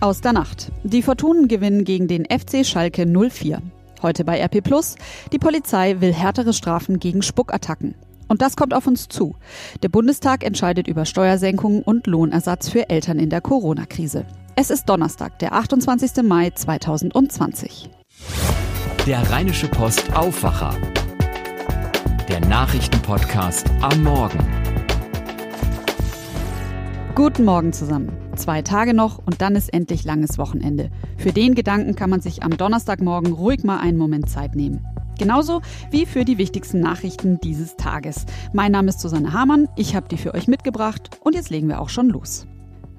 Aus der Nacht. Die Fortunen gewinnen gegen den FC Schalke 04. Heute bei RP Plus. Die Polizei will härtere Strafen gegen Spuckattacken. Und das kommt auf uns zu. Der Bundestag entscheidet über Steuersenkungen und Lohnersatz für Eltern in der Corona-Krise. Es ist Donnerstag, der 28. Mai 2020. Der Rheinische Post Aufwacher. Der Nachrichtenpodcast am Morgen. Guten Morgen zusammen. Zwei Tage noch und dann ist endlich langes Wochenende. Für den Gedanken kann man sich am Donnerstagmorgen ruhig mal einen Moment Zeit nehmen. Genauso wie für die wichtigsten Nachrichten dieses Tages. Mein Name ist Susanne Hamann, ich habe die für euch mitgebracht und jetzt legen wir auch schon los.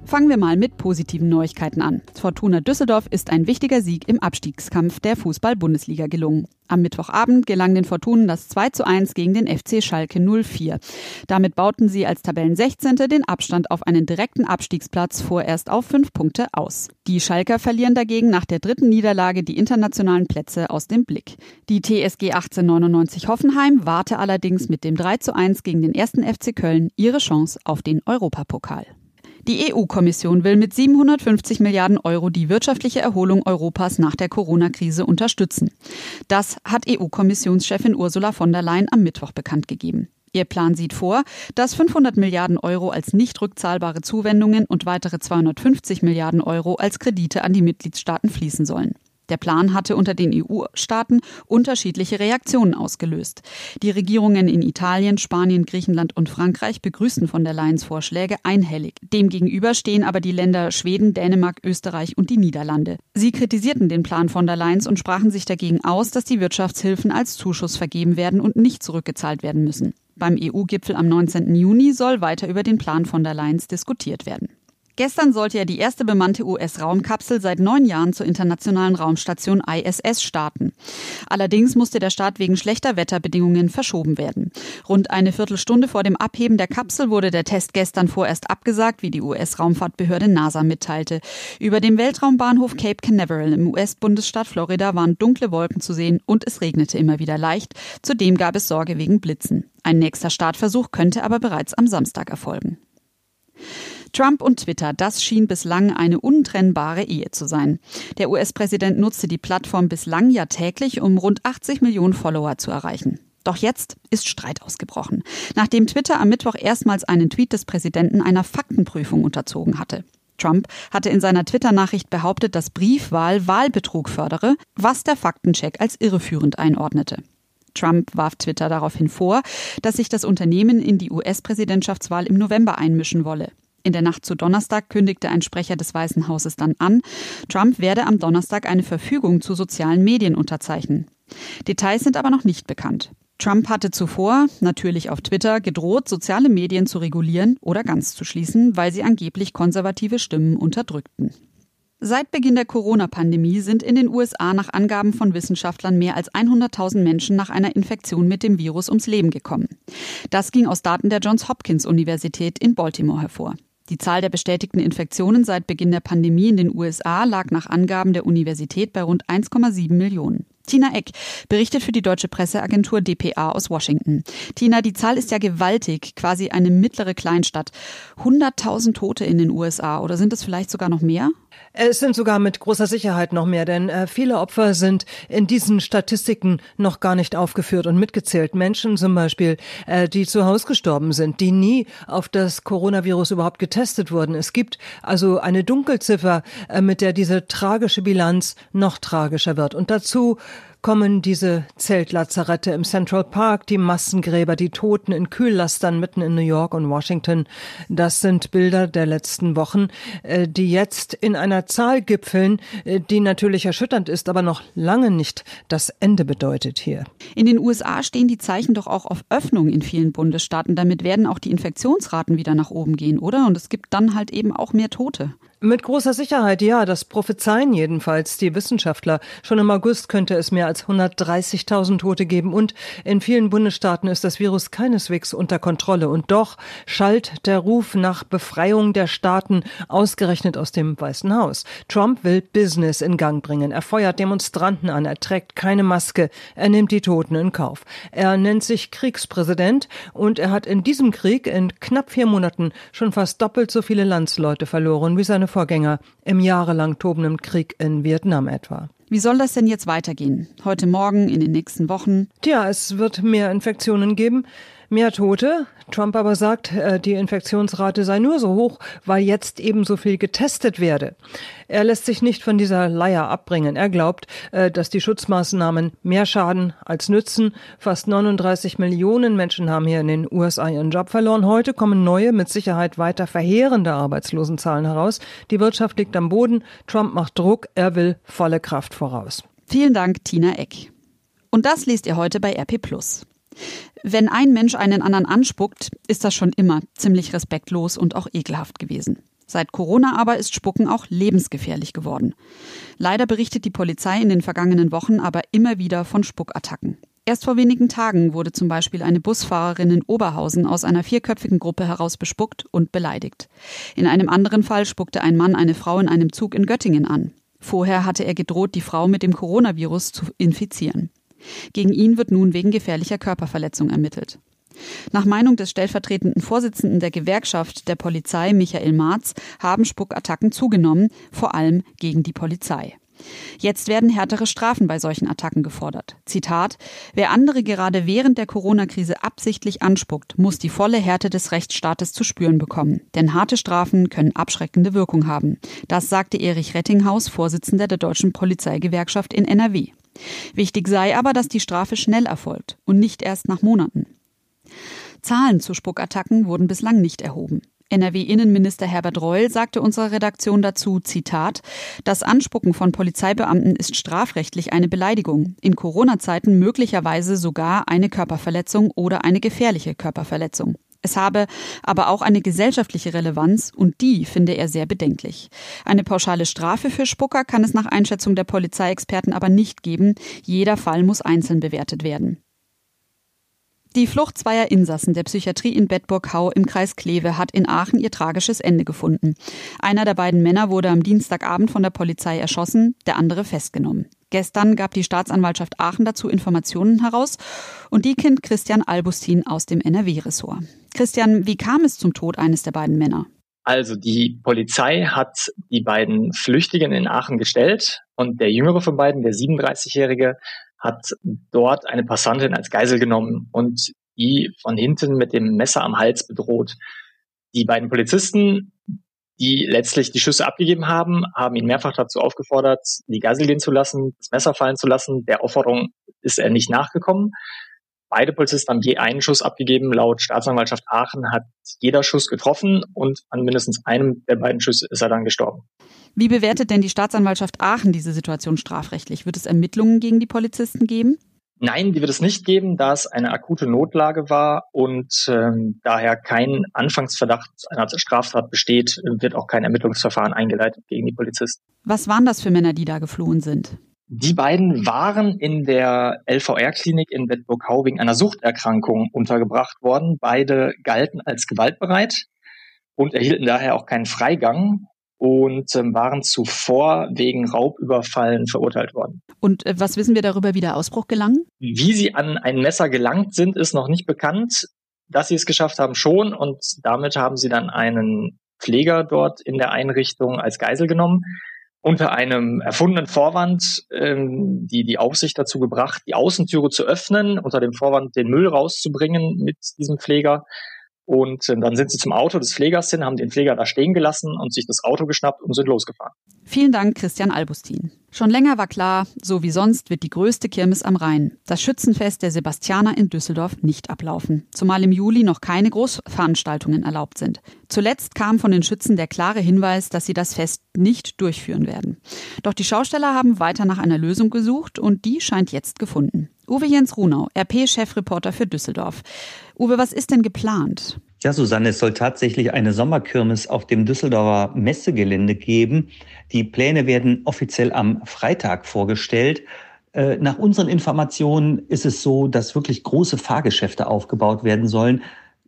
Fangen wir mal mit positiven Neuigkeiten an. Fortuna Düsseldorf ist ein wichtiger Sieg im Abstiegskampf der Fußball-Bundesliga gelungen. Am Mittwochabend gelang den Fortunen das 2 zu 1 gegen den FC Schalke 04. Damit bauten sie als Tabellen 16. den Abstand auf einen direkten Abstiegsplatz vorerst auf fünf Punkte aus. Die Schalker verlieren dagegen nach der dritten Niederlage die internationalen Plätze aus dem Blick. Die TSG 1899 Hoffenheim warte allerdings mit dem 3 zu 1 gegen den ersten FC Köln ihre Chance auf den Europapokal. Die EU-Kommission will mit 750 Milliarden Euro die wirtschaftliche Erholung Europas nach der Corona-Krise unterstützen. Das hat EU-Kommissionschefin Ursula von der Leyen am Mittwoch bekannt gegeben. Ihr Plan sieht vor, dass 500 Milliarden Euro als nicht rückzahlbare Zuwendungen und weitere 250 Milliarden Euro als Kredite an die Mitgliedstaaten fließen sollen. Der Plan hatte unter den EU-Staaten unterschiedliche Reaktionen ausgelöst. Die Regierungen in Italien, Spanien, Griechenland und Frankreich begrüßten von der Leyen's Vorschläge einhellig. Demgegenüber stehen aber die Länder Schweden, Dänemark, Österreich und die Niederlande. Sie kritisierten den Plan von der Leyen's und sprachen sich dagegen aus, dass die Wirtschaftshilfen als Zuschuss vergeben werden und nicht zurückgezahlt werden müssen. Beim EU-Gipfel am 19. Juni soll weiter über den Plan von der Leyen's diskutiert werden. Gestern sollte ja die erste bemannte US-Raumkapsel seit neun Jahren zur internationalen Raumstation ISS starten. Allerdings musste der Start wegen schlechter Wetterbedingungen verschoben werden. Rund eine Viertelstunde vor dem Abheben der Kapsel wurde der Test gestern vorerst abgesagt, wie die US-Raumfahrtbehörde NASA mitteilte. Über dem Weltraumbahnhof Cape Canaveral im US-Bundesstaat Florida waren dunkle Wolken zu sehen und es regnete immer wieder leicht. Zudem gab es Sorge wegen Blitzen. Ein nächster Startversuch könnte aber bereits am Samstag erfolgen. Trump und Twitter, das schien bislang eine untrennbare Ehe zu sein. Der US-Präsident nutzte die Plattform bislang ja täglich, um rund 80 Millionen Follower zu erreichen. Doch jetzt ist Streit ausgebrochen, nachdem Twitter am Mittwoch erstmals einen Tweet des Präsidenten einer Faktenprüfung unterzogen hatte. Trump hatte in seiner Twitter-Nachricht behauptet, dass Briefwahl Wahlbetrug fördere, was der Faktencheck als irreführend einordnete. Trump warf Twitter daraufhin vor, dass sich das Unternehmen in die US-Präsidentschaftswahl im November einmischen wolle. In der Nacht zu Donnerstag kündigte ein Sprecher des Weißen Hauses dann an, Trump werde am Donnerstag eine Verfügung zu sozialen Medien unterzeichnen. Details sind aber noch nicht bekannt. Trump hatte zuvor, natürlich auf Twitter, gedroht, soziale Medien zu regulieren oder ganz zu schließen, weil sie angeblich konservative Stimmen unterdrückten. Seit Beginn der Corona-Pandemie sind in den USA nach Angaben von Wissenschaftlern mehr als 100.000 Menschen nach einer Infektion mit dem Virus ums Leben gekommen. Das ging aus Daten der Johns Hopkins Universität in Baltimore hervor. Die Zahl der bestätigten Infektionen seit Beginn der Pandemie in den USA lag nach Angaben der Universität bei rund 1,7 Millionen. Tina Eck berichtet für die deutsche Presseagentur dpa aus Washington. Tina, die Zahl ist ja gewaltig, quasi eine mittlere Kleinstadt. 100.000 Tote in den USA oder sind es vielleicht sogar noch mehr? Es sind sogar mit großer Sicherheit noch mehr, denn äh, viele Opfer sind in diesen Statistiken noch gar nicht aufgeführt und mitgezählt. Menschen zum Beispiel, äh, die zu Hause gestorben sind, die nie auf das Coronavirus überhaupt getestet wurden. Es gibt also eine Dunkelziffer, äh, mit der diese tragische Bilanz noch tragischer wird. Und dazu kommen diese Zeltlazarette im Central Park, die Massengräber, die Toten in Kühllastern mitten in New York und Washington. Das sind Bilder der letzten Wochen, äh, die jetzt in einer Zahl gipfeln, äh, die natürlich erschütternd ist, aber noch lange nicht das Ende bedeutet hier. In den USA stehen die Zeichen doch auch auf Öffnung in vielen Bundesstaaten. Damit werden auch die Infektionsraten wieder nach oben gehen, oder? Und es gibt dann halt eben auch mehr Tote. Mit großer Sicherheit, ja, das prophezeien jedenfalls die Wissenschaftler. Schon im August könnte es mehr als 130.000 Tote geben und in vielen Bundesstaaten ist das Virus keineswegs unter Kontrolle. Und doch schallt der Ruf nach Befreiung der Staaten ausgerechnet aus dem Weißen Haus. Trump will Business in Gang bringen. Er feuert Demonstranten an. Er trägt keine Maske. Er nimmt die Toten in Kauf. Er nennt sich Kriegspräsident und er hat in diesem Krieg in knapp vier Monaten schon fast doppelt so viele Landsleute verloren wie seine Vorgänger im jahrelang tobenden Krieg in Vietnam etwa. Wie soll das denn jetzt weitergehen? Heute Morgen, in den nächsten Wochen? Tja, es wird mehr Infektionen geben mehr Tote. Trump aber sagt, äh, die Infektionsrate sei nur so hoch, weil jetzt eben so viel getestet werde. Er lässt sich nicht von dieser Leier abbringen. Er glaubt, äh, dass die Schutzmaßnahmen mehr schaden als nützen. Fast 39 Millionen Menschen haben hier in den USA ihren Job verloren. Heute kommen neue, mit Sicherheit weiter verheerende Arbeitslosenzahlen heraus. Die Wirtschaft liegt am Boden. Trump macht Druck. Er will volle Kraft voraus. Vielen Dank, Tina Eck. Und das liest ihr heute bei RP Plus. Wenn ein Mensch einen anderen anspuckt, ist das schon immer ziemlich respektlos und auch ekelhaft gewesen. Seit Corona aber ist Spucken auch lebensgefährlich geworden. Leider berichtet die Polizei in den vergangenen Wochen aber immer wieder von Spuckattacken. Erst vor wenigen Tagen wurde zum Beispiel eine Busfahrerin in Oberhausen aus einer vierköpfigen Gruppe heraus bespuckt und beleidigt. In einem anderen Fall spuckte ein Mann eine Frau in einem Zug in Göttingen an. Vorher hatte er gedroht, die Frau mit dem Coronavirus zu infizieren. Gegen ihn wird nun wegen gefährlicher Körperverletzung ermittelt. Nach Meinung des stellvertretenden Vorsitzenden der Gewerkschaft der Polizei, Michael Marz, haben Spuckattacken zugenommen, vor allem gegen die Polizei. Jetzt werden härtere Strafen bei solchen Attacken gefordert. Zitat Wer andere gerade während der Corona-Krise absichtlich anspuckt, muss die volle Härte des Rechtsstaates zu spüren bekommen. Denn harte Strafen können abschreckende Wirkung haben. Das sagte Erich Rettinghaus, Vorsitzender der Deutschen Polizeigewerkschaft in NRW. Wichtig sei aber, dass die Strafe schnell erfolgt und nicht erst nach Monaten. Zahlen zu Spuckattacken wurden bislang nicht erhoben. NRW-Innenminister Herbert Reul sagte unserer Redaktion dazu, Zitat, das Anspucken von Polizeibeamten ist strafrechtlich eine Beleidigung, in Corona-Zeiten möglicherweise sogar eine Körperverletzung oder eine gefährliche Körperverletzung. Es habe aber auch eine gesellschaftliche Relevanz und die finde er sehr bedenklich. Eine pauschale Strafe für Spucker kann es nach Einschätzung der Polizeiexperten aber nicht geben. Jeder Fall muss einzeln bewertet werden. Die Flucht zweier Insassen der Psychiatrie in Bedburg-Hau im Kreis Kleve hat in Aachen ihr tragisches Ende gefunden. Einer der beiden Männer wurde am Dienstagabend von der Polizei erschossen, der andere festgenommen. Gestern gab die Staatsanwaltschaft Aachen dazu Informationen heraus und die kennt Christian Albustin aus dem NRW-Ressort. Christian, wie kam es zum Tod eines der beiden Männer? Also die Polizei hat die beiden Flüchtigen in Aachen gestellt und der jüngere von beiden, der 37-Jährige, hat dort eine Passantin als Geisel genommen und die von hinten mit dem Messer am Hals bedroht. Die beiden Polizisten, die letztlich die Schüsse abgegeben haben, haben ihn mehrfach dazu aufgefordert, die Geisel gehen zu lassen, das Messer fallen zu lassen. Der Aufforderung ist er nicht nachgekommen. Beide Polizisten haben je einen Schuss abgegeben. Laut Staatsanwaltschaft Aachen hat jeder Schuss getroffen und an mindestens einem der beiden Schüsse ist er dann gestorben. Wie bewertet denn die Staatsanwaltschaft Aachen diese Situation strafrechtlich? Wird es Ermittlungen gegen die Polizisten geben? Nein, die wird es nicht geben, da es eine akute Notlage war und ähm, daher kein Anfangsverdacht einer Straftat besteht, wird auch kein Ermittlungsverfahren eingeleitet gegen die Polizisten. Was waren das für Männer, die da geflohen sind? Die beiden waren in der LVR-Klinik in Bedburg-Hau wegen einer Suchterkrankung untergebracht worden. Beide galten als gewaltbereit und erhielten daher auch keinen Freigang und ähm, waren zuvor wegen Raubüberfallen verurteilt worden. Und äh, was wissen wir darüber, wie der Ausbruch gelang? Wie sie an ein Messer gelangt sind, ist noch nicht bekannt. Dass sie es geschafft haben, schon. Und damit haben sie dann einen Pfleger dort in der Einrichtung als Geisel genommen unter einem erfundenen Vorwand ähm, die die Aufsicht dazu gebracht, die Außentüre zu öffnen, unter dem Vorwand den Müll rauszubringen mit diesem Pfleger. Und äh, dann sind sie zum Auto des Pflegers hin, haben den Pfleger da stehen gelassen und sich das Auto geschnappt und sind losgefahren. Vielen Dank, Christian Albustin. Schon länger war klar, so wie sonst wird die größte Kirmes am Rhein, das Schützenfest der Sebastianer in Düsseldorf, nicht ablaufen. Zumal im Juli noch keine Großveranstaltungen erlaubt sind. Zuletzt kam von den Schützen der klare Hinweis, dass sie das Fest nicht durchführen werden. Doch die Schausteller haben weiter nach einer Lösung gesucht und die scheint jetzt gefunden. Uwe Jens Runau, RP-Chefreporter für Düsseldorf. Uwe, was ist denn geplant? Ja, Susanne, es soll tatsächlich eine Sommerkirmes auf dem Düsseldorfer Messegelände geben. Die Pläne werden offiziell am Freitag vorgestellt. Äh, nach unseren Informationen ist es so, dass wirklich große Fahrgeschäfte aufgebaut werden sollen.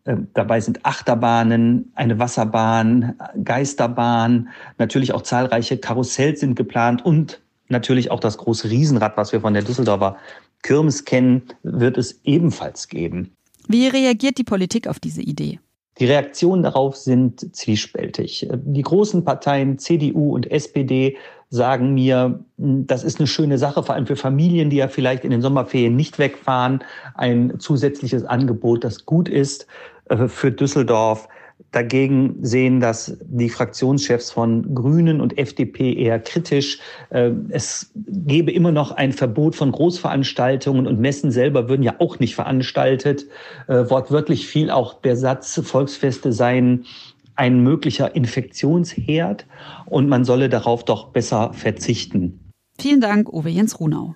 Äh, dabei sind Achterbahnen, eine Wasserbahn, Geisterbahn, natürlich auch zahlreiche Karussells sind geplant und natürlich auch das große Riesenrad, was wir von der Düsseldorfer Kirmes kennen, wird es ebenfalls geben. Wie reagiert die Politik auf diese Idee? Die Reaktionen darauf sind zwiespältig. Die großen Parteien CDU und SPD sagen mir, das ist eine schöne Sache, vor allem für Familien, die ja vielleicht in den Sommerferien nicht wegfahren, ein zusätzliches Angebot, das gut ist äh, für Düsseldorf. Dagegen sehen das die Fraktionschefs von Grünen und FDP eher kritisch. Ähm, es gäbe immer noch ein Verbot von Großveranstaltungen und Messen selber würden ja auch nicht veranstaltet. Äh, wortwörtlich fiel auch der Satz, Volksfeste seien ein möglicher Infektionsherd und man solle darauf doch besser verzichten. Vielen Dank, Uwe Jens Runau.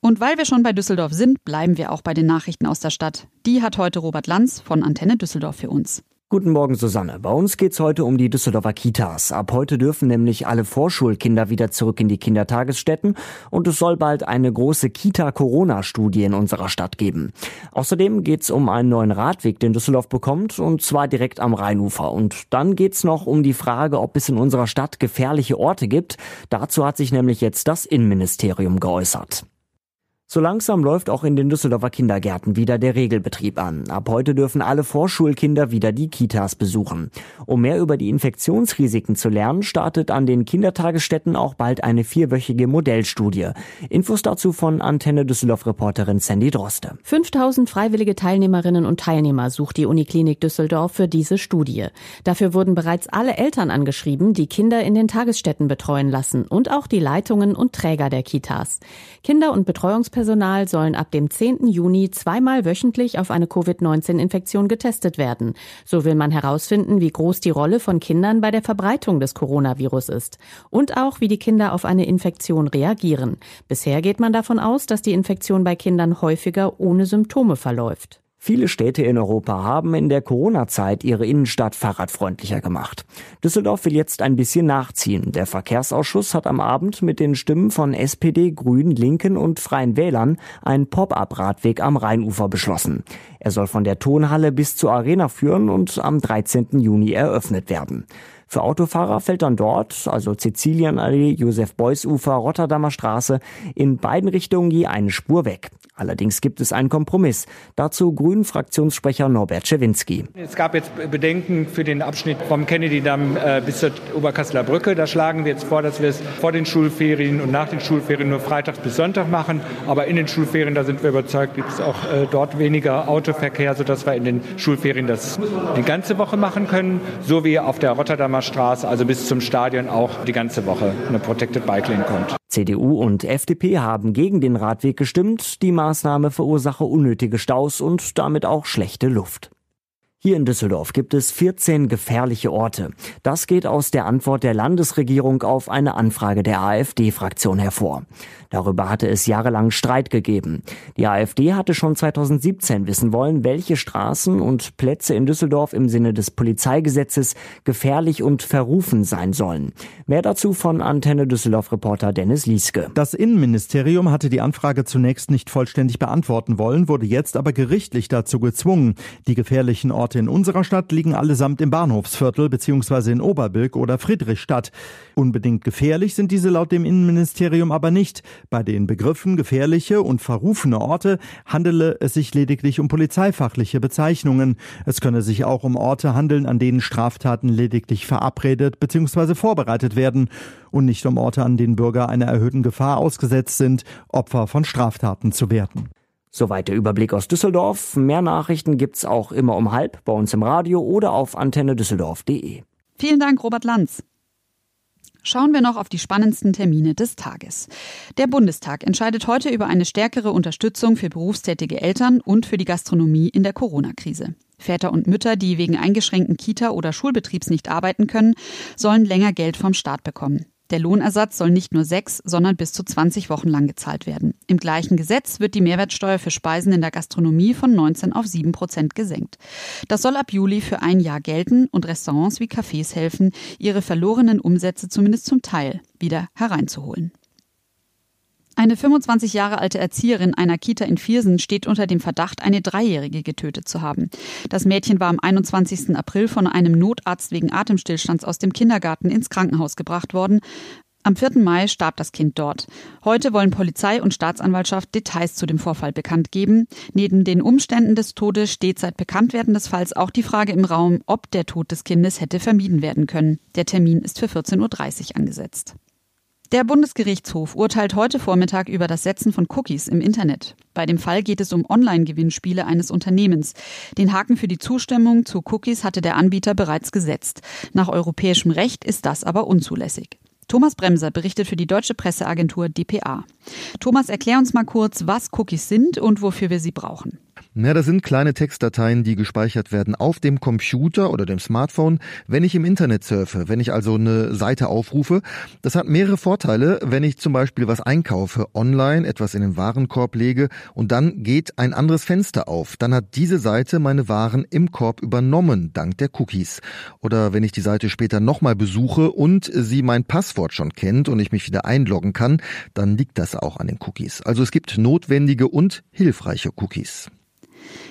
Und weil wir schon bei Düsseldorf sind, bleiben wir auch bei den Nachrichten aus der Stadt. Die hat heute Robert Lanz von Antenne Düsseldorf für uns. Guten Morgen, Susanne. Bei uns geht's heute um die Düsseldorfer Kitas. Ab heute dürfen nämlich alle Vorschulkinder wieder zurück in die Kindertagesstätten und es soll bald eine große Kita-Corona-Studie in unserer Stadt geben. Außerdem geht's um einen neuen Radweg, den Düsseldorf bekommt und zwar direkt am Rheinufer. Und dann geht's noch um die Frage, ob es in unserer Stadt gefährliche Orte gibt. Dazu hat sich nämlich jetzt das Innenministerium geäußert. So langsam läuft auch in den Düsseldorfer Kindergärten wieder der Regelbetrieb an. Ab heute dürfen alle Vorschulkinder wieder die Kitas besuchen. Um mehr über die Infektionsrisiken zu lernen, startet an den Kindertagesstätten auch bald eine vierwöchige Modellstudie. Infos dazu von Antenne Düsseldorf-Reporterin Sandy Droste. 5000 freiwillige Teilnehmerinnen und Teilnehmer sucht die Uniklinik Düsseldorf für diese Studie. Dafür wurden bereits alle Eltern angeschrieben, die Kinder in den Tagesstätten betreuen lassen und auch die Leitungen und Träger der Kitas. Kinder- und Betreuungspersonen Pflegepersonal sollen ab dem 10. Juni zweimal wöchentlich auf eine Covid-19-Infektion getestet werden. So will man herausfinden, wie groß die Rolle von Kindern bei der Verbreitung des Coronavirus ist und auch, wie die Kinder auf eine Infektion reagieren. Bisher geht man davon aus, dass die Infektion bei Kindern häufiger ohne Symptome verläuft. Viele Städte in Europa haben in der Corona-Zeit ihre Innenstadt fahrradfreundlicher gemacht. Düsseldorf will jetzt ein bisschen nachziehen. Der Verkehrsausschuss hat am Abend mit den Stimmen von SPD, Grünen, Linken und Freien Wählern einen Pop-up-Radweg am Rheinufer beschlossen. Er soll von der Tonhalle bis zur Arena führen und am 13. Juni eröffnet werden. Für Autofahrer fällt dann dort, also Sizilienallee, Josef-Beuys-Ufer, Rotterdamer Straße, in beiden Richtungen je eine Spur weg. Allerdings gibt es einen Kompromiss. Dazu Grünen-Fraktionssprecher Norbert Schewinski. Es gab jetzt Bedenken für den Abschnitt vom Kennedy-Damm äh, bis zur Oberkasseler Brücke. Da schlagen wir jetzt vor, dass wir es vor den Schulferien und nach den Schulferien nur Freitag bis Sonntag machen. Aber in den Schulferien, da sind wir überzeugt, gibt es auch äh, dort weniger Autoverkehr, sodass wir in den Schulferien das die ganze Woche machen können. So wie auf der Rotterdamer Straße, also bis zum Stadion auch die ganze Woche eine Protected Bike Lane kommt. CDU und FDP haben gegen den Radweg gestimmt. Die Maßnahme verursache unnötige Staus und damit auch schlechte Luft. Hier in Düsseldorf gibt es 14 gefährliche Orte. Das geht aus der Antwort der Landesregierung auf eine Anfrage der AfD-Fraktion hervor. Darüber hatte es jahrelang Streit gegeben. Die AfD hatte schon 2017 wissen wollen, welche Straßen und Plätze in Düsseldorf im Sinne des Polizeigesetzes gefährlich und verrufen sein sollen. Mehr dazu von Antenne Düsseldorf-Reporter Dennis Lieske. Das Innenministerium hatte die Anfrage zunächst nicht vollständig beantworten wollen, wurde jetzt aber gerichtlich dazu gezwungen. Die gefährlichen Orte Orte in unserer Stadt liegen allesamt im Bahnhofsviertel bzw. in Oberbilk oder Friedrichstadt. Unbedingt gefährlich sind diese laut dem Innenministerium aber nicht. Bei den Begriffen gefährliche und verrufene Orte handele es sich lediglich um polizeifachliche Bezeichnungen. Es könne sich auch um Orte handeln, an denen Straftaten lediglich verabredet bzw. vorbereitet werden und nicht um Orte, an denen Bürger einer erhöhten Gefahr ausgesetzt sind, Opfer von Straftaten zu werden. Soweit der Überblick aus Düsseldorf. Mehr Nachrichten gibt's auch immer um halb bei uns im Radio oder auf antennedüsseldorf.de. Vielen Dank, Robert Lanz. Schauen wir noch auf die spannendsten Termine des Tages. Der Bundestag entscheidet heute über eine stärkere Unterstützung für berufstätige Eltern und für die Gastronomie in der Corona-Krise. Väter und Mütter, die wegen eingeschränkten Kita- oder Schulbetriebs nicht arbeiten können, sollen länger Geld vom Staat bekommen. Der Lohnersatz soll nicht nur sechs, sondern bis zu 20 Wochen lang gezahlt werden. Im gleichen Gesetz wird die Mehrwertsteuer für Speisen in der Gastronomie von 19 auf 7 Prozent gesenkt. Das soll ab Juli für ein Jahr gelten und Restaurants wie Cafés helfen, ihre verlorenen Umsätze zumindest zum Teil wieder hereinzuholen. Eine 25 Jahre alte Erzieherin einer Kita in Viersen steht unter dem Verdacht, eine Dreijährige getötet zu haben. Das Mädchen war am 21. April von einem Notarzt wegen Atemstillstands aus dem Kindergarten ins Krankenhaus gebracht worden. Am 4. Mai starb das Kind dort. Heute wollen Polizei und Staatsanwaltschaft Details zu dem Vorfall bekannt geben. Neben den Umständen des Todes steht seit Bekanntwerden des Falls auch die Frage im Raum, ob der Tod des Kindes hätte vermieden werden können. Der Termin ist für 14.30 Uhr angesetzt. Der Bundesgerichtshof urteilt heute Vormittag über das Setzen von Cookies im Internet. Bei dem Fall geht es um Online-Gewinnspiele eines Unternehmens. Den Haken für die Zustimmung zu Cookies hatte der Anbieter bereits gesetzt. Nach europäischem Recht ist das aber unzulässig. Thomas Bremser berichtet für die deutsche Presseagentur dpa. Thomas, erklär uns mal kurz, was Cookies sind und wofür wir sie brauchen. Ja, das sind kleine Textdateien, die gespeichert werden auf dem Computer oder dem Smartphone, wenn ich im Internet surfe, wenn ich also eine Seite aufrufe. Das hat mehrere Vorteile, wenn ich zum Beispiel was einkaufe, online etwas in den Warenkorb lege und dann geht ein anderes Fenster auf. Dann hat diese Seite meine Waren im Korb übernommen, dank der Cookies. Oder wenn ich die Seite später nochmal besuche und sie mein Passwort schon kennt und ich mich wieder einloggen kann, dann liegt das auch an den Cookies. Also es gibt notwendige und hilfreiche Cookies.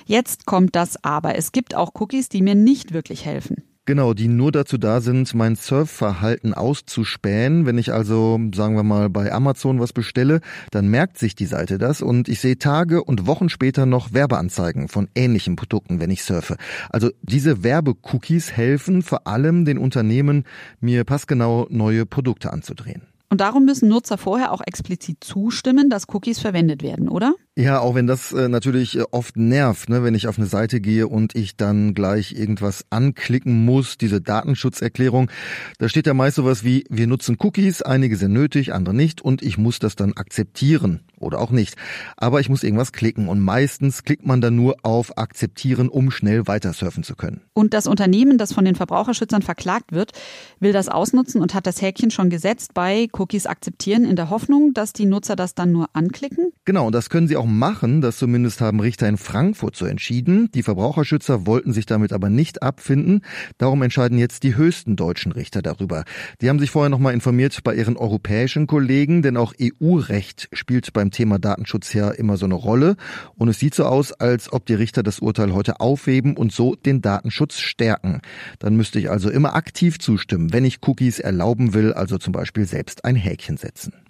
Jetzt kommt das Aber. Es gibt auch Cookies, die mir nicht wirklich helfen. Genau, die nur dazu da sind, mein Surfverhalten auszuspähen. Wenn ich also, sagen wir mal, bei Amazon was bestelle, dann merkt sich die Seite das und ich sehe Tage und Wochen später noch Werbeanzeigen von ähnlichen Produkten, wenn ich surfe. Also diese Werbecookies helfen vor allem den Unternehmen, mir passgenau neue Produkte anzudrehen. Und darum müssen Nutzer vorher auch explizit zustimmen, dass Cookies verwendet werden, oder? Ja, auch wenn das äh, natürlich äh, oft nervt, ne, wenn ich auf eine Seite gehe und ich dann gleich irgendwas anklicken muss, diese Datenschutzerklärung. Da steht ja meist sowas wie, wir nutzen Cookies, einige sind nötig, andere nicht und ich muss das dann akzeptieren oder auch nicht. Aber ich muss irgendwas klicken und meistens klickt man dann nur auf Akzeptieren, um schnell weiter surfen zu können. Und das Unternehmen, das von den Verbraucherschützern verklagt wird, will das ausnutzen und hat das Häkchen schon gesetzt bei Cookies akzeptieren in der Hoffnung, dass die Nutzer das dann nur anklicken? Genau, und das können sie auch auch machen, das zumindest haben Richter in Frankfurt so entschieden. Die Verbraucherschützer wollten sich damit aber nicht abfinden. Darum entscheiden jetzt die höchsten deutschen Richter darüber. Die haben sich vorher nochmal informiert bei ihren europäischen Kollegen, denn auch EU-Recht spielt beim Thema Datenschutz ja immer so eine Rolle. Und es sieht so aus, als ob die Richter das Urteil heute aufheben und so den Datenschutz stärken. Dann müsste ich also immer aktiv zustimmen, wenn ich Cookies erlauben will, also zum Beispiel selbst ein Häkchen setzen.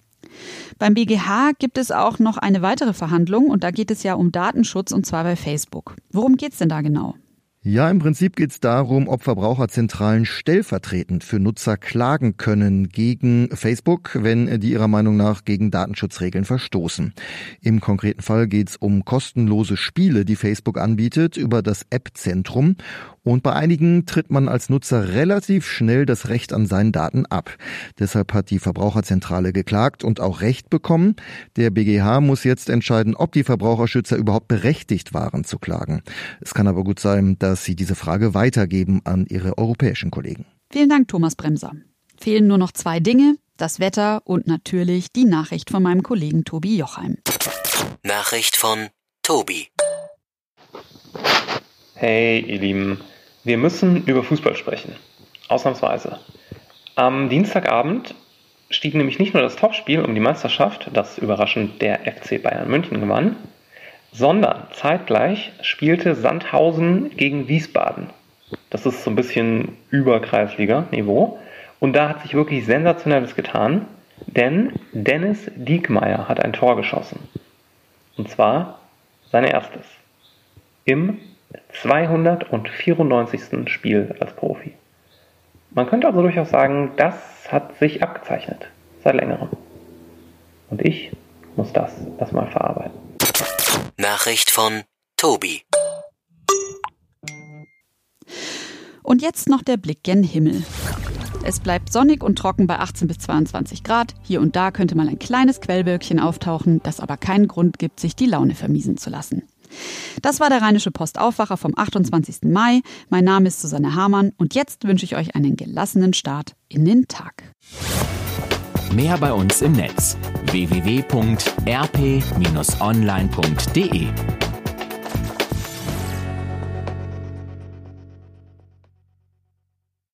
Beim BGH gibt es auch noch eine weitere Verhandlung und da geht es ja um Datenschutz und zwar bei Facebook. Worum geht es denn da genau? Ja, im Prinzip geht es darum, ob Verbraucherzentralen stellvertretend für Nutzer klagen können gegen Facebook, wenn die ihrer Meinung nach gegen Datenschutzregeln verstoßen. Im konkreten Fall geht es um kostenlose Spiele, die Facebook anbietet, über das App-Zentrum. Und bei einigen tritt man als Nutzer relativ schnell das Recht an seinen Daten ab. Deshalb hat die Verbraucherzentrale geklagt und auch Recht bekommen. Der BGH muss jetzt entscheiden, ob die Verbraucherschützer überhaupt berechtigt waren zu klagen. Es kann aber gut sein, dass sie diese Frage weitergeben an ihre europäischen Kollegen. Vielen Dank, Thomas Bremser. Fehlen nur noch zwei Dinge, das Wetter und natürlich die Nachricht von meinem Kollegen Tobi Jochheim. Nachricht von Tobi. Hey, ihr Lieben. Wir müssen über Fußball sprechen. Ausnahmsweise. Am Dienstagabend stieg nämlich nicht nur das Topspiel um die Meisterschaft, das überraschend der FC Bayern München gewann, sondern zeitgleich spielte Sandhausen gegen Wiesbaden. Das ist so ein bisschen Überkreisliga-Niveau. Und da hat sich wirklich Sensationelles getan, denn Dennis Diekmeyer hat ein Tor geschossen. Und zwar sein erstes. Im 294. Spiel als Profi. Man könnte also durchaus sagen, das hat sich abgezeichnet seit längerem. Und ich muss das erstmal verarbeiten. Nachricht von Tobi. Und jetzt noch der Blick gen Himmel. Es bleibt sonnig und trocken bei 18 bis 22 Grad. Hier und da könnte mal ein kleines Quellwölkchen auftauchen, das aber keinen Grund gibt, sich die Laune vermiesen zu lassen. Das war der Rheinische Postaufwacher vom 28. Mai. Mein Name ist Susanne Hamann und jetzt wünsche ich euch einen gelassenen Start in den Tag. Mehr bei uns im Netz www.rp-online.de